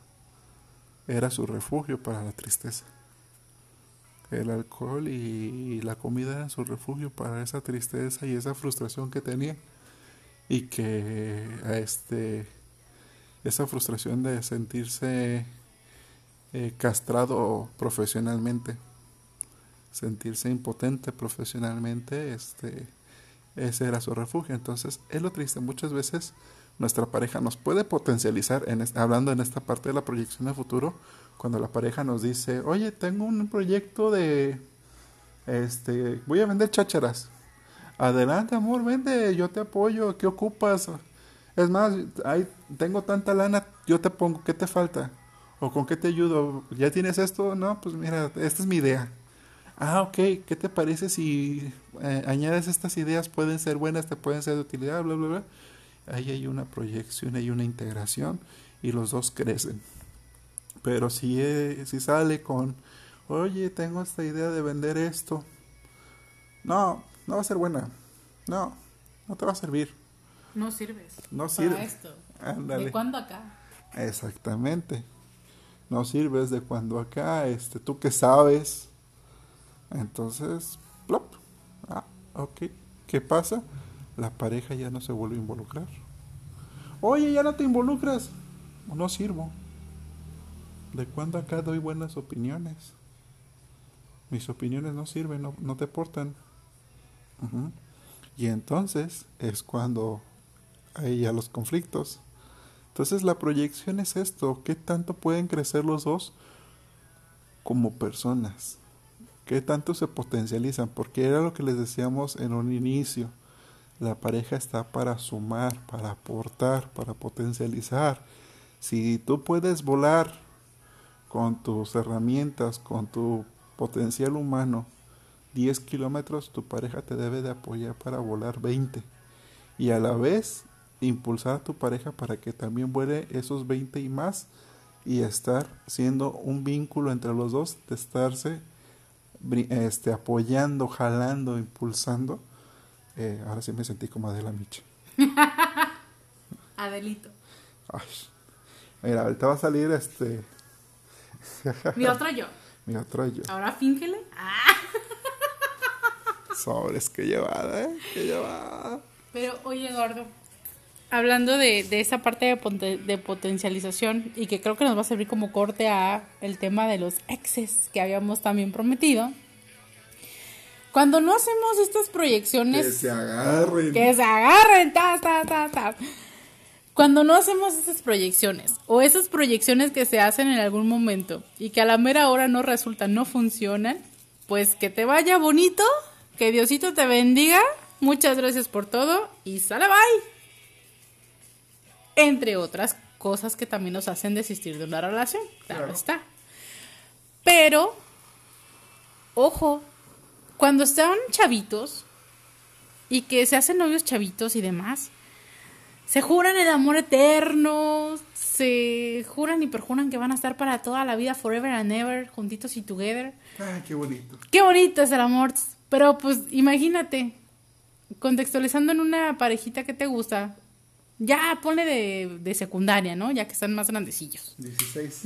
Era su refugio para la tristeza. El alcohol y la comida eran su refugio para esa tristeza y esa frustración que tenía. Y que este esa frustración de sentirse eh, castrado profesionalmente, sentirse impotente profesionalmente, este, ese era su refugio. Entonces, es lo triste. Muchas veces nuestra pareja nos puede potencializar, en hablando en esta parte de la proyección de futuro, cuando la pareja nos dice, oye, tengo un proyecto de, este, voy a vender chácharas. Adelante, amor, vende, yo te apoyo, ¿qué ocupas? Es más, hay, tengo tanta lana, yo te pongo, ¿qué te falta? ¿O con qué te ayudo? ¿Ya tienes esto? No, pues mira, esta es mi idea. Ah, ok, ¿qué te parece si eh, añades estas ideas? Pueden ser buenas, te pueden ser de utilidad, bla, bla, bla. Ahí hay una proyección, hay una integración y los dos crecen. Pero si, eh, si sale con, oye, tengo esta idea de vender esto. No, no va a ser buena. No, no te va a servir. No sirves. No para sirve. esto. Ándale. ¿De cuándo acá? Exactamente. No sirves de cuando acá, este, tú que sabes. Entonces, plop. Ah, ok. ¿Qué pasa? La pareja ya no se vuelve a involucrar. Oye, ya no te involucras. No sirvo. ¿De cuándo acá doy buenas opiniones? Mis opiniones no sirven, no, no te aportan. Ujú. Y entonces es cuando hay ya los conflictos. Entonces la proyección es esto, ¿qué tanto pueden crecer los dos como personas? ¿Qué tanto se potencializan? Porque era lo que les decíamos en un inicio. La pareja está para sumar, para aportar, para potencializar. Si tú puedes volar con tus herramientas, con tu potencial humano, 10 kilómetros, tu pareja te debe de apoyar para volar 20. Y a la vez impulsar a tu pareja para que también vuele esos 20 y más y estar siendo un vínculo entre los dos, de estarse este, apoyando, jalando, impulsando. Eh, ahora sí me sentí como Adela Micha. Adelito. Ay. Mira, ahorita va a salir este Mi otro yo. mi otro yo. Ahora fíngele. Ah. Sobres, qué llevada, ¿eh? Qué llevada. Pero oye, gordo, hablando de, de esa parte de, ponte- de potencialización y que creo que nos va a servir como corte a el tema de los exes que habíamos también prometido. Cuando no hacemos estas Que proyecciones se agarren. que se agarren, ta, ta, ta, ta. Cuando no hacemos esas proyecciones o esas proyecciones que se hacen en algún momento y que a la mera hora no resultan, no funcionan, pues que te vaya bonito, que Diosito te bendiga, muchas gracias por todo y sale bye. Entre otras cosas que también nos hacen desistir de una relación, claro Claro. está. Pero, ojo, cuando están chavitos y que se hacen novios chavitos y demás, se juran el amor eterno, se juran y perjuran que van a estar para toda la vida, forever and ever, juntitos y together. Ay, qué bonito. Qué bonito es el amor, pero pues imagínate, contextualizando en una parejita que te gusta, ya ponle de, de secundaria, ¿no? Ya que están más grandecillos. 16.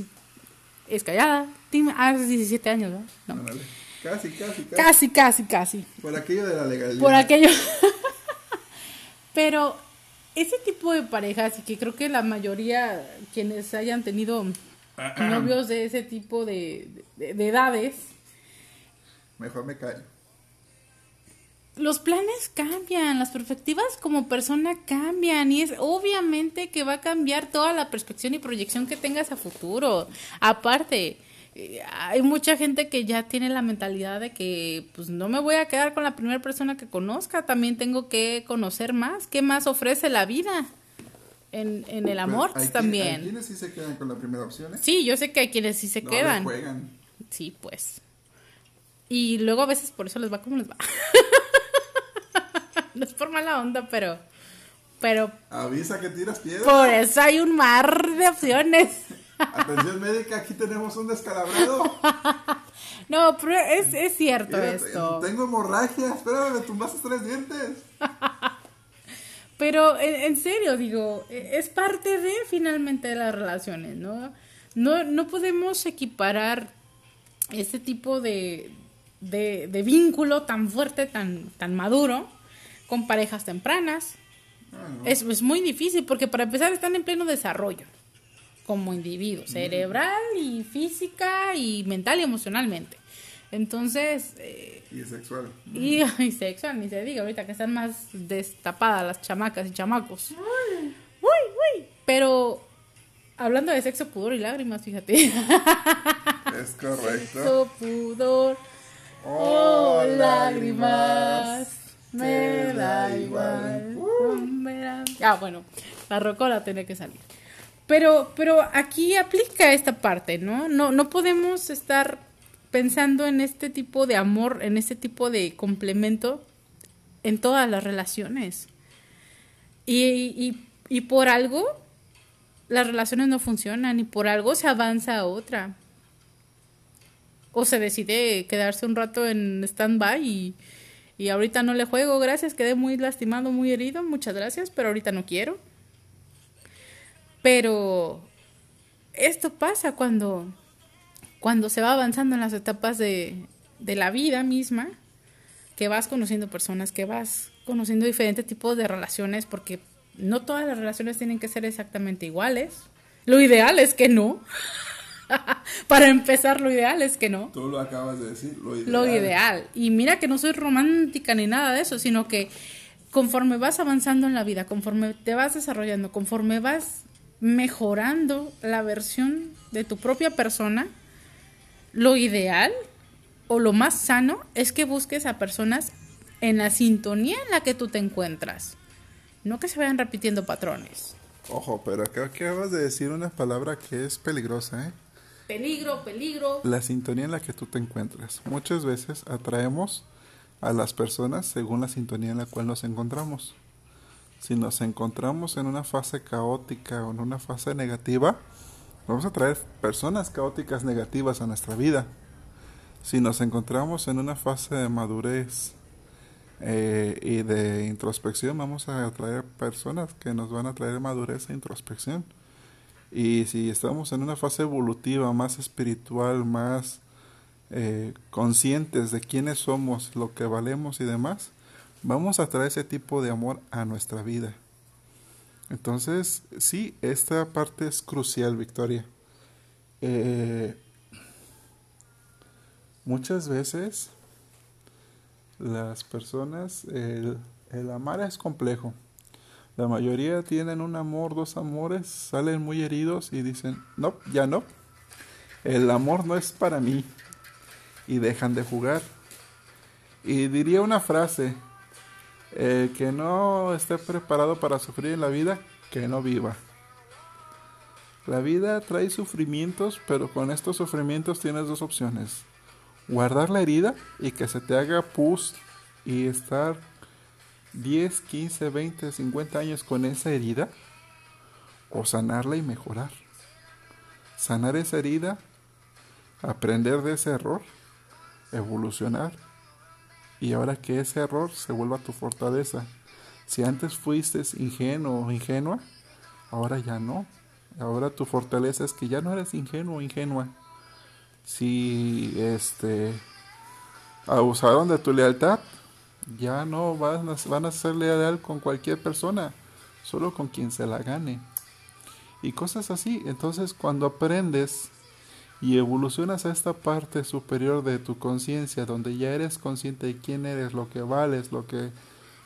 Es callada, ah, es 17 años, ¿no? No. Ándale. Casi, casi, casi. Casi, casi, casi. Por aquello de la legalidad. por aquello. Pero ese tipo de parejas, y que creo que la mayoría quienes hayan tenido novios de ese tipo de, de- de edades, Mejor me callo. Los planes cambian, las perspectivas como persona cambian y es obviamente que va a cambiar toda la perspectiva y proyección que tengas a futuro. Aparte, eh, hay mucha gente que ya tiene la mentalidad de que pues no me voy a quedar con la primera persona que conozca, también tengo que conocer más, qué más ofrece la vida en, en el amor Hay quien- Hay también. quienes sí se quedan con la primera opción, ¿eh? Sí, yo sé que hay quienes sí se No quedan. juegan. Sí, pues. Y luego a veces por eso les va como les va. no es por mala onda, pero. Pero Avisa que tiras piedra. por eso hay un mar de opciones. Atención médica, aquí tenemos un descalabrado. No, pero es, es cierto Mira, esto. Tengo hemorragia. Espérame, me tumbaste tres dientes. Pero en, en serio, digo, e- es parte de finalmente de las relaciones, ¿no? No, no podemos equiparar este tipo de, de, de vínculo tan fuerte, tan, tan maduro, con parejas tempranas. es, es muy difícil porque para empezar están en pleno desarrollo como individuo, cerebral y física y mental y emocionalmente. Entonces, eh, Y sexual. y, y sexual, ni se diga, ahorita que están más destapadas las chamacas y chamacos. Uy, uy. Pero hablando de sexo, pudor y lágrimas, fíjate. Es correcto. Sexo, pudor, oh, lágrimas. Me da igual. me da- Ah, bueno, la rocola tiene que salir. Pero, pero aquí aplica esta parte, ¿no? No, no podemos estar pensando en este tipo de amor, en este tipo de complemento en todas las relaciones. Y, y, y por algo las relaciones no funcionan y por algo se avanza a otra. O se decide quedarse un rato en stand-by y, y ahorita no le juego, gracias, quedé muy lastimado, muy herido, muchas gracias, pero ahorita no quiero. Pero esto pasa cuando, cuando se va avanzando en las etapas de, de la vida misma, que vas conociendo personas, que vas conociendo diferentes tipos de relaciones, porque no todas las relaciones tienen que ser exactamente iguales. Lo ideal es que no. Para empezar, lo ideal es que no Tú lo acabas de decir, lo ideal. lo ideal. Y mira que no soy romántica ni nada de eso, sino que conforme vas avanzando en la vida, conforme te vas desarrollando, conforme vas mejorando la versión de tu propia persona, lo ideal o lo más sano es que busques a personas en la sintonía en la que tú te encuentras. No que se vayan repitiendo patrones. Ojo, pero acá acabas de decir una palabra que es peligrosa, ¿eh? Peligro, peligro. La sintonía en la que tú te encuentras. Muchas veces atraemos a las personas según la sintonía en la cual nos encontramos. Si nos encontramos en una fase caótica o en una fase negativa, vamos a traer personas caóticas negativas a nuestra vida. Si nos encontramos en una fase de madurez eh, y de introspección, vamos a atraer personas que nos van a traer madurez e introspección. Y si estamos en una fase evolutiva, más espiritual, más eh, conscientes de quiénes somos, lo que valemos y demás, vamos a traer ese tipo de amor a nuestra vida. Entonces, sí, esta parte es crucial, Victoria. Eh, muchas veces las personas, el, el amar es complejo. La mayoría tienen un amor, dos amores, salen muy heridos y dicen, no, ya no. El amor no es para mí. Y dejan de jugar. Y diría una frase, el que no esté preparado para sufrir en la vida, que no viva. La vida trae sufrimientos, pero con estos sufrimientos tienes dos opciones. Guardar la herida y que se te haga pus y estar 10, 15, 20, 50 años con esa herida o sanarla y mejorar. Sanar esa herida, aprender de ese error, evolucionar y ahora que ese error se vuelva tu fortaleza. Si antes fuiste ingenuo o ingenua, ahora ya no. Ahora tu fortaleza es que ya no eres ingenuo o ingenua. Si este abusaron de tu lealtad, ya no van a, van a ser leal con cualquier persona, solo con quien se la gane. Y cosas así. Entonces cuando aprendes y evolucionas a esta parte superior de tu conciencia, donde ya eres consciente de quién eres, lo que vales, lo que,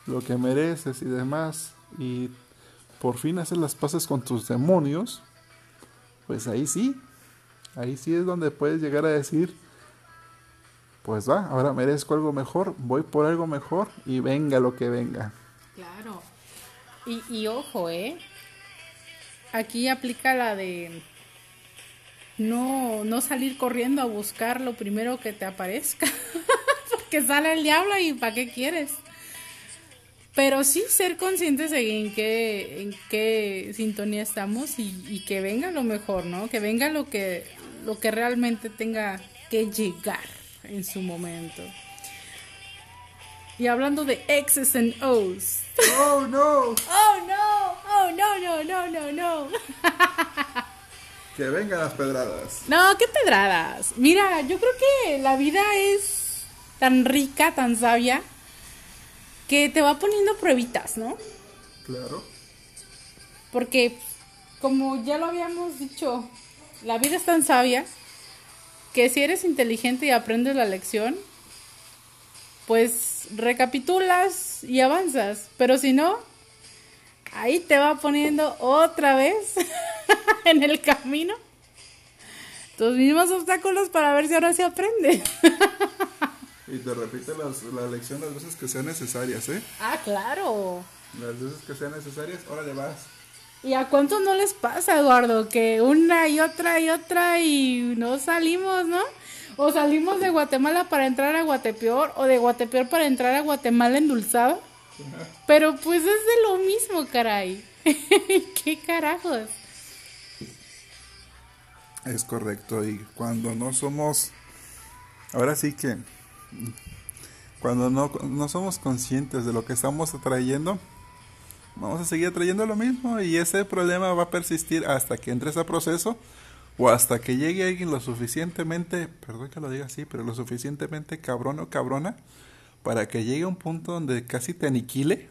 lo que mereces y demás, y por fin haces las paces con tus demonios, pues ahí sí, ahí sí es donde puedes llegar a decir, pues va, ahora merezco algo mejor, voy por algo mejor y venga lo que venga. Claro. Y, y ojo, ¿eh? Aquí aplica la de no, no salir corriendo a buscar lo primero que te aparezca, porque sale el diablo y ¿para qué quieres? Pero sí ser conscientes de en qué, en qué sintonía estamos y, y que venga lo mejor, ¿no? Que venga lo que, lo que realmente tenga que llegar en su momento. Y hablando de X's and O's. ¡Oh, no! Oh no, oh no, no, no, no, no. Que vengan las pedradas. No, qué pedradas. Mira, yo creo que la vida es tan rica, tan sabia, que te va poniendo pruebitas, ¿no? Claro. Porque, como ya lo habíamos dicho, la vida es tan sabia que si eres inteligente y aprendes la lección, pues recapitulas y avanzas. Pero si no, ahí te va poniendo otra vez en el camino tus mismos obstáculos para ver si ahora sí aprende. Y te repite las- la lección las veces que sean necesarias, ¿eh? ah, claro. Las veces que sean necesarias, órale vas. ¿Y a cuántos no les pasa, Eduardo? Que una y otra y otra y no salimos, ¿no? O salimos de Guatemala para entrar a Guatepeor o de Guatepeor para entrar a Guatemala endulzado. Pero pues es de lo mismo, caray. ¿Qué carajos? Es correcto, y cuando no somos, ahora sí que, cuando no, no somos conscientes de lo que estamos atrayendo, vamos a seguir atrayendo lo mismo y ese problema va a persistir hasta que entres a proceso o hasta que llegue alguien lo suficientemente, perdón que lo diga así, pero lo suficientemente cabrón o cabrona para que llegue a un punto donde casi te aniquile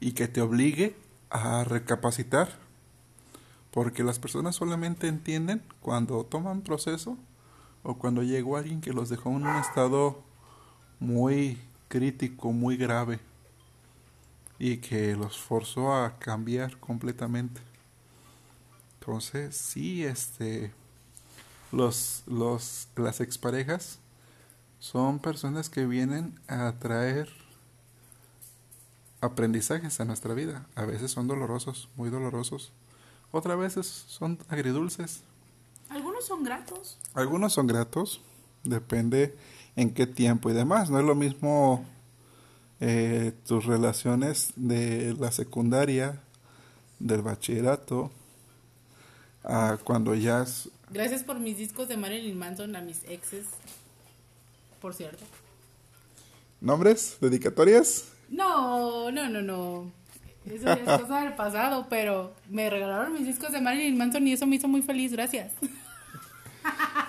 y que te obligue a recapacitar. Porque las personas solamente entienden cuando toman proceso o cuando llegó alguien que los dejó en un estado muy crítico, muy grave y que los forzó a cambiar completamente. Entonces, sí, este los los las exparejas son personas que vienen a traer aprendizajes a nuestra vida. A veces son dolorosos, muy dolorosos. Otras veces son agridulces. Algunos son gratos. Algunos son gratos, depende en qué tiempo y demás. No es lo mismo eh, tus relaciones de la secundaria, del bachillerato, a cuando ya es... Gracias por mis discos de Marilyn Manson a mis exes, por cierto. ¿Nombres? ¿Dedicatorias? No, no, no, no. Eso ya es cosa del pasado, pero me regalaron mis discos de Marilyn Manson y eso me hizo muy feliz, gracias.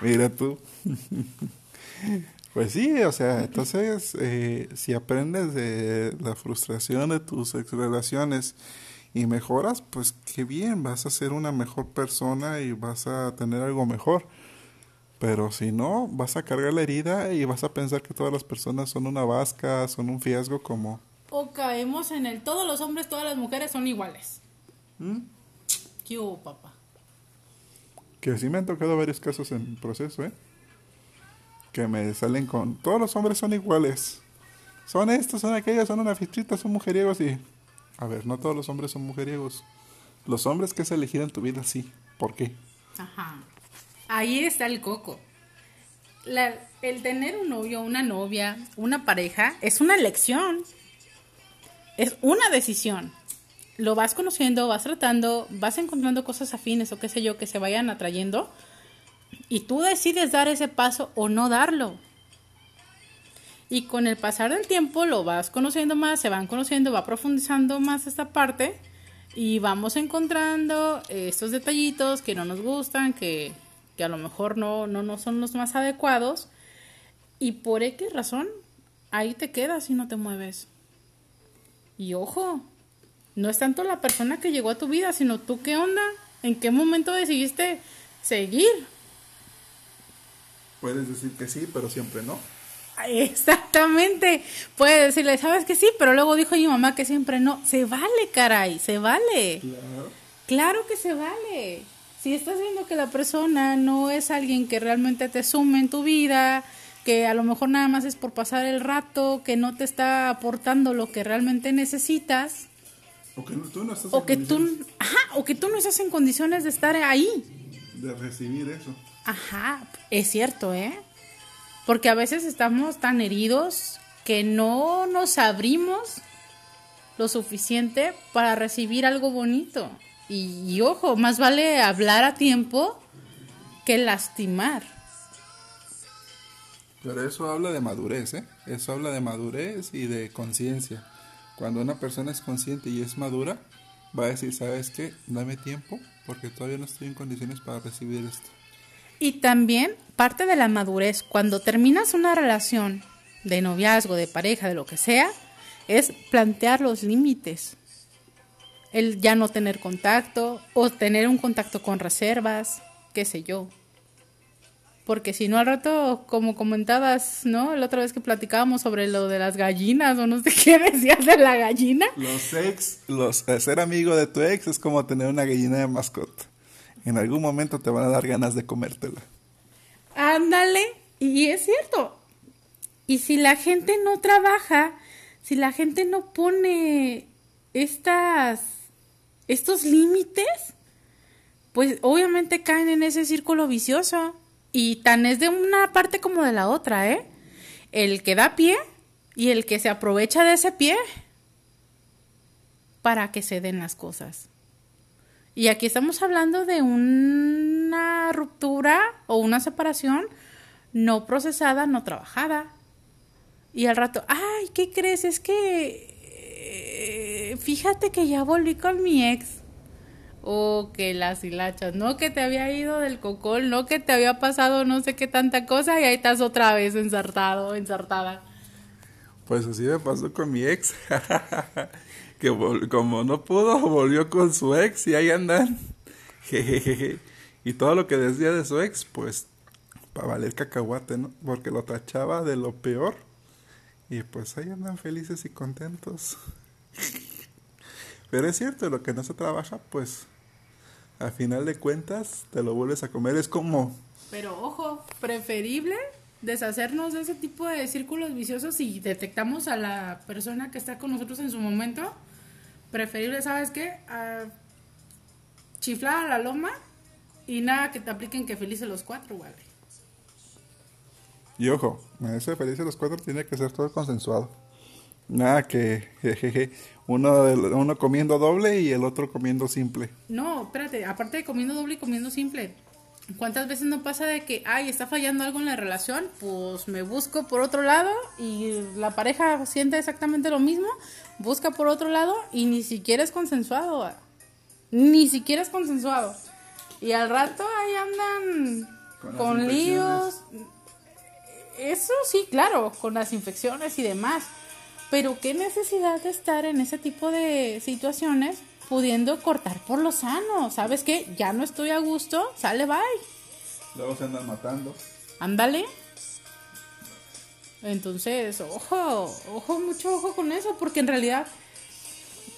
Mira tú. Pues sí, o sea, entonces eh, si aprendes de la frustración de tus ex relaciones y mejoras, pues qué bien, vas a ser una mejor persona y vas a tener algo mejor. Pero si no, vas a cargar la herida y vas a pensar que todas las personas son una vasca, son un fiasco como... O caemos en el todos los hombres, todas las mujeres son iguales. ¿Mm? ¿Qué hubo, papá? Que sí me han tocado varios casos en proceso, ¿eh? Que me salen con... Todos los hombres son iguales. Son estos, son aquellos, son una fichita, son mujeriegos y... A ver, no todos los hombres son mujeriegos. Los hombres que has elegido en tu vida, sí. ¿Por qué? Ajá. Ahí está el coco. El tener un novio, una novia, una pareja, es una elección. Es una decisión. Lo vas conociendo, vas tratando, vas encontrando cosas afines o qué sé yo que se vayan atrayendo. Y tú decides dar ese paso o no darlo. Y con el pasar del tiempo lo vas conociendo más, se van conociendo, va profundizando más esta parte y vamos encontrando estos detallitos que no nos gustan, que, que a lo mejor no, no, no son los más adecuados. Y por X razón, ahí te quedas y no te mueves. Y ojo, no es tanto la persona que llegó a tu vida, sino tú qué onda, en qué momento decidiste seguir. Puedes decir que sí, pero siempre no. Exactamente. Puede decirle, sabes que sí, pero luego dijo mi mamá que siempre no. Se vale, caray, se vale. Claro. Claro que se vale. Si estás viendo que la persona no es alguien que realmente te sume en tu vida, que a lo mejor nada más es por pasar el rato, que no te está aportando lo que realmente necesitas, O que tú no estás o en que tú, ajá, o que tú no estás en condiciones de estar ahí. de recibir eso. Ajá, es cierto, ¿eh? Porque a veces estamos tan heridos que no nos abrimos lo suficiente para recibir algo bonito. Y, ojo, más vale hablar a tiempo que lastimar. Pero eso habla de madurez, ¿eh? Eso habla de madurez y de conciencia. Cuando una persona es consciente y es madura, va a decir, ¿sabes qué? Dame tiempo porque todavía no estoy en condiciones para recibir esto. Y también parte de la madurez, cuando terminas una relación de noviazgo, de pareja, de lo que sea, es plantear los límites. El ya no tener contacto o tener un contacto con reservas, qué sé yo. Porque si no al rato, como comentabas, ¿no? La otra vez que platicábamos sobre lo de las gallinas o no sé qué decías de la gallina. Los ex, los, eh, ser amigo de tu ex es como tener una gallina de mascota. En algún momento te van a dar ganas de comértela. Ándale, y es cierto. Y si la gente no trabaja, si la gente no pone estas estos límites, pues obviamente caen en ese círculo vicioso. Y tan es de una parte como de la otra, ¿eh? El que da pie y el que se aprovecha de ese pie para que se den las cosas. Y aquí estamos hablando de una ruptura o una separación no procesada, no trabajada. Y al rato, ay, ¿qué crees? Es que... eh, fíjate que ya volví con mi ex. O que las hilachas, no que te había ido del cocol, no que te había pasado no sé qué tanta cosa y ahí estás otra vez ensartado, ensartada. Pues así me pasó con mi ex. que como no pudo, volvió con su ex y ahí andan. Jejeje. y todo lo que decía de su ex, pues, para valer cacahuate, ¿no? Porque lo tachaba de lo peor. Y pues ahí andan felices y contentos. Pero es cierto, lo que no se trabaja, pues, a final de cuentas, te lo vuelves a comer. Es como, Pero ojo, preferible deshacernos de ese tipo de círculos viciosos si detectamos a la persona que está con nosotros en su momento. Preferible, ¿sabes qué? Chiflar a la loma y nada que te apliquen que felices los cuatro, vale. Y ojo, en ese felices los cuatro tiene que ser todo consensuado. Nada que jejeje, uno, uno comiendo doble y el otro comiendo simple. No, espérate, aparte de comiendo doble y comiendo simple. ¿Cuántas veces no pasa de que, ay, está fallando algo en la relación? Pues me busco por otro lado y la pareja siente exactamente lo mismo, busca por otro lado y ni siquiera es consensuado. Ni siquiera es consensuado. Y al rato ahí andan Con con, líos. Eso sí, claro, con las infecciones y demás. Pero qué necesidad de estar en ese tipo de situaciones pudiendo cortar por lo sano. ¿Sabes qué? Ya no estoy a gusto, sale bye. Luego se andan matando. Ándale. Entonces, ojo, ojo, mucho ojo con eso, porque en realidad,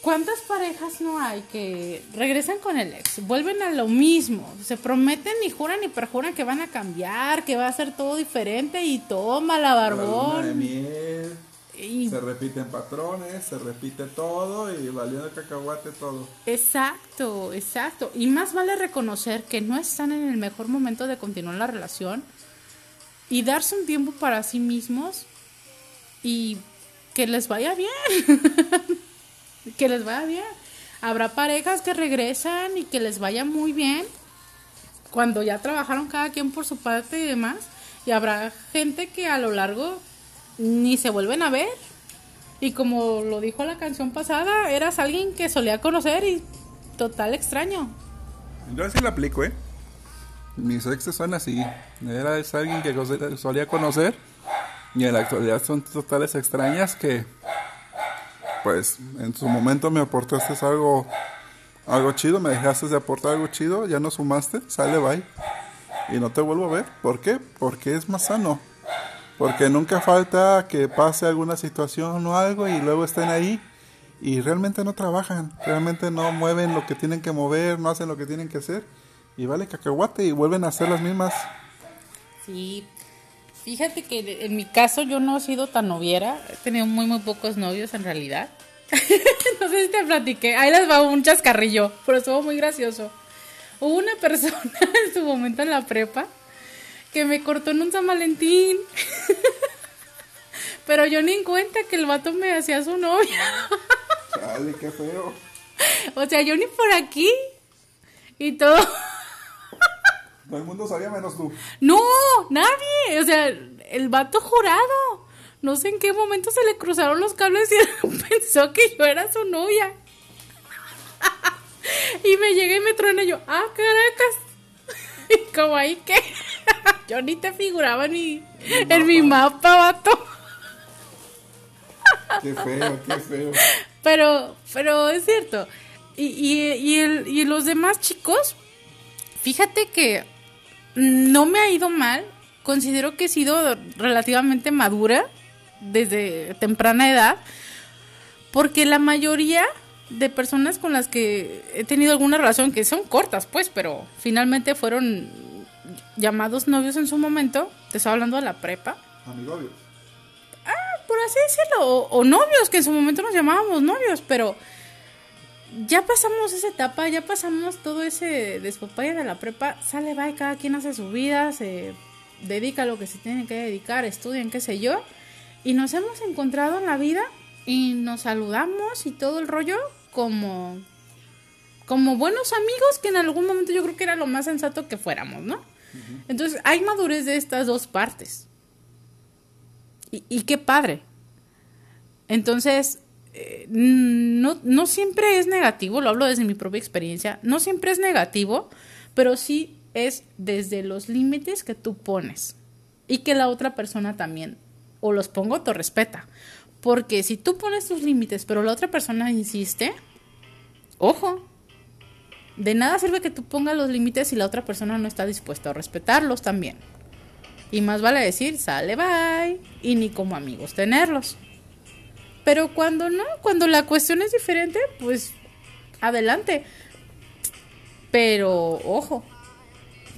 ¿cuántas parejas no hay que regresan con el ex? Vuelven a lo mismo, se prometen y juran y perjuran que van a cambiar, que va a ser todo diferente y toma la La luna de barbón. miel, Y- se repiten patrones, se repite todo y valiendo cacahuate todo. Exacto, exacto. Y más vale reconocer que no están en el mejor momento de continuar la relación y darse un tiempo para sí mismos y que les vaya bien. que les vaya bien. Habrá parejas que regresan y que les vaya muy bien cuando ya trabajaron cada quien por su parte y demás. Y habrá gente que a lo largo ni se vuelven a ver. Y como lo dijo la canción pasada, eras alguien que solía conocer y total extraño. Yo así la aplico, ¿eh? Mis exes son así. Era es alguien que solía conocer y en la actualidad son totales extrañas que, pues, en su momento me aportaste algo, algo chido, me dejaste de aportar algo chido, ya no sumaste, sale bye. Y no te vuelvo a ver. ¿Por qué? Porque es más sano. Porque nunca falta que pase alguna situación o algo y luego estén ahí y realmente no trabajan, realmente no mueven lo que tienen que mover, no hacen lo que tienen que hacer y vale cacahuate y vuelven a hacer las mismas. Sí, fíjate que en mi caso yo no he sido tan noviera, he tenido muy muy pocos novios en realidad. no sé si te platiqué, ahí les va un chascarrillo, pero estuvo muy gracioso. Hubo una persona en su momento en la prepa que me cortó en un San Valentín. Pero yo ni en cuenta que el vato me hacía su novia. Chale, qué feo. O sea, yo ni por aquí. Y todo. Todo el mundo sabía menos tú. No, nadie. O sea, el vato jurado. No sé en qué momento se le cruzaron los cables y pensó que yo era su novia. Y me llegué y me truena y yo, ah, Caracas. Y como ahí que yo ni te figuraba ni en mi mapa, vato. Qué feo, qué feo. Pero, pero es cierto. Y, y, y, el- y los demás chicos, fíjate que no me ha ido mal. Considero que he sido relativamente madura desde temprana edad. Porque la mayoría de personas con las que he tenido alguna relación, que son cortas, pues, pero finalmente fueron llamados novios en su momento. Te estoy hablando de la prepa. Amigobios. por así decirlo, o, o novios, que en su momento nos llamábamos novios, pero ya pasamos esa etapa, ya pasamos todo ese despapalle de la prepa, sale, va, y cada quien hace su vida, se dedica a lo que se tiene que dedicar, estudian, qué sé yo, y nos hemos encontrado en la vida y nos saludamos y todo el rollo como como buenos amigos que en algún momento yo creo que era lo más sensato que fuéramos, ¿no? Entonces hay madurez de estas dos partes. Y, qué padre. Entonces, eh, no, no siempre es negativo, lo hablo desde mi propia experiencia, no siempre es negativo, pero sí es desde los límites que tú pones y que la otra persona también o los pongo o te respeta. Porque si tú pones tus límites, pero la otra persona insiste, ojo, de nada sirve que tú pongas los límites si la otra persona no está dispuesta a respetarlos también. Y más vale decir, sale bye, y ni como amigos tenerlos. Pero cuando no, cuando la cuestión es diferente, pues adelante. Pero ojo,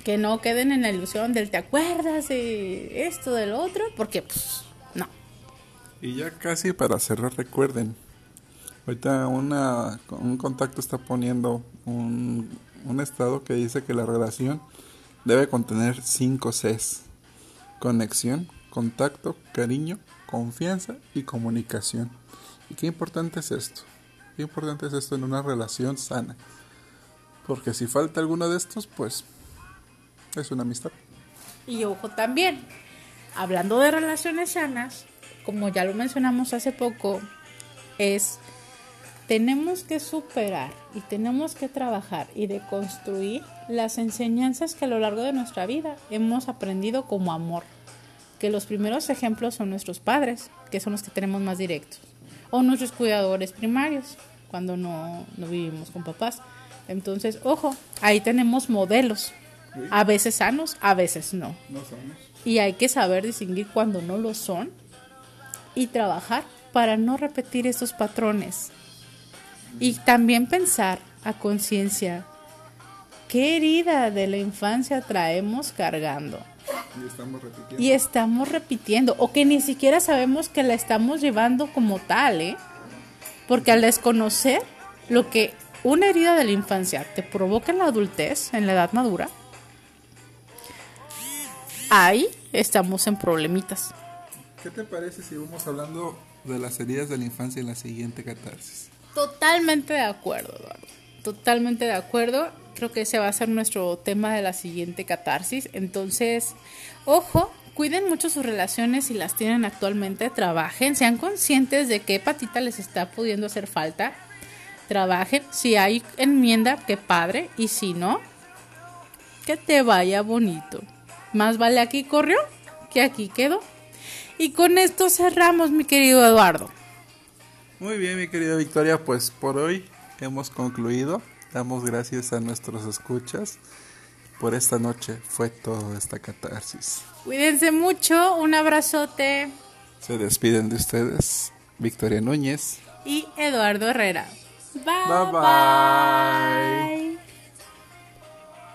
que no queden en la ilusión del te acuerdas de esto, del otro, porque pues no. Y ya casi para cerrar, recuerden. Ahorita una, un contacto está poniendo un, un estado que dice que la relación debe contener cinco Cs. Conexión, contacto, cariño, confianza y comunicación. ¿Y qué importante es esto? Qué importante es esto en una relación sana. Porque si falta alguno de estos, pues es una amistad. Y ojo también, hablando de relaciones sanas, como ya lo mencionamos hace poco, es tenemos que superar y tenemos que trabajar y deconstruir las enseñanzas que a lo largo de nuestra vida hemos aprendido como amor. Que los primeros ejemplos son nuestros padres, que son los que tenemos más directos, o nuestros cuidadores primarios, cuando no, no vivimos con papás. Entonces, ojo, ahí tenemos modelos, a veces sanos, a veces no. No somos. Y hay que saber distinguir cuando no lo son y trabajar para no repetir esos patrones. Y también pensar a conciencia qué herida de la infancia traemos cargando Y estamos repitiendo. y estamos repitiendo o que ni siquiera sabemos que la estamos llevando como tal, ¿eh? Porque al desconocer lo que una herida de la infancia te provoca en la adultez, en la edad madura, ahí estamos en problemitas. ¿Qué te parece si vamos hablando de las heridas de la infancia en la siguiente catarsis? Totalmente de acuerdo, Eduardo. Totalmente de acuerdo. Creo que ese va a ser nuestro tema de la siguiente catarsis. Entonces, ojo, cuiden mucho sus relaciones si las tienen actualmente. Trabajen, sean conscientes de qué patita les está pudiendo hacer falta. Trabajen. Si hay enmienda, qué padre. Y si no, que te vaya bonito. Más vale aquí corrió que aquí quedó. Y con esto cerramos, mi querido Eduardo. Muy bien, mi querida Victoria, pues por hoy hemos concluido. Damos gracias a nuestros escuchas. Por esta noche fue todo esta catarsis. Cuídense mucho, un abrazote Se despiden de ustedes Victoria Núñez. y Eduardo Herrera. Bye Bye, bye.